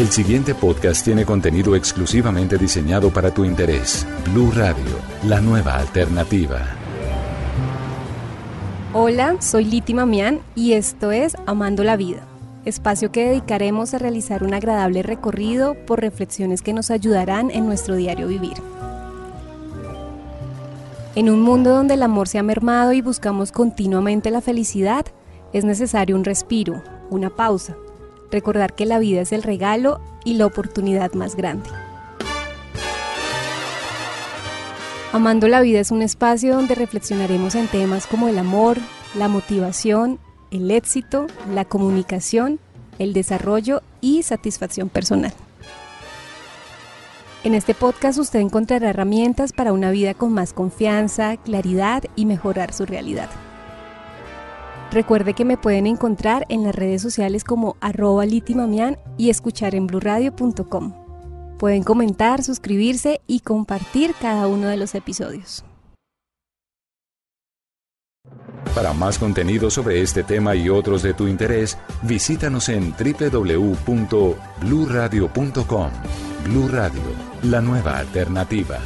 El siguiente podcast tiene contenido exclusivamente diseñado para tu interés. Blue Radio, la nueva alternativa. Hola, soy Liti Mamián y esto es Amando la Vida, espacio que dedicaremos a realizar un agradable recorrido por reflexiones que nos ayudarán en nuestro diario vivir. En un mundo donde el amor se ha mermado y buscamos continuamente la felicidad, es necesario un respiro, una pausa, recordar que la vida es el regalo y la oportunidad más grande. Amando la vida es un espacio donde reflexionaremos en temas como el amor, la motivación, el éxito, la comunicación, el desarrollo y satisfacción personal. En este podcast usted encontrará herramientas para una vida con más confianza, claridad y mejorar su realidad. Recuerde que me pueden encontrar en las redes sociales como arroba litimamian y escuchar en bluradio.com. Pueden comentar, suscribirse y compartir cada uno de los episodios. Para más contenido sobre este tema y otros de tu interés, visítanos en www.bluradio.com. Blu Radio, la nueva alternativa.